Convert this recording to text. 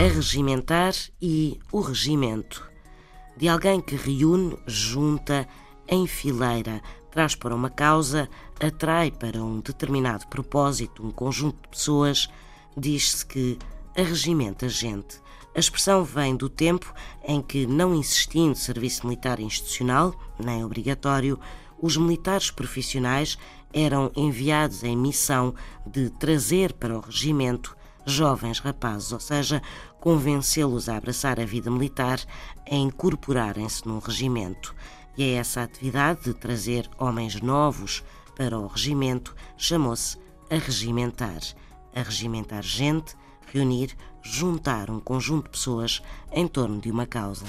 Arregimentar e o regimento. De alguém que reúne, junta, enfileira, traz para uma causa, atrai para um determinado propósito um conjunto de pessoas, diz-se que arregimenta gente. A expressão vem do tempo em que, não existindo serviço militar institucional, nem obrigatório, os militares profissionais eram enviados em missão de trazer para o regimento jovens rapazes, ou seja, convencê-los a abraçar a vida militar, a incorporarem-se num regimento. E é essa atividade de trazer homens novos para o regimento chamou-se arregimentar. Arregimentar gente, reunir, juntar um conjunto de pessoas em torno de uma causa.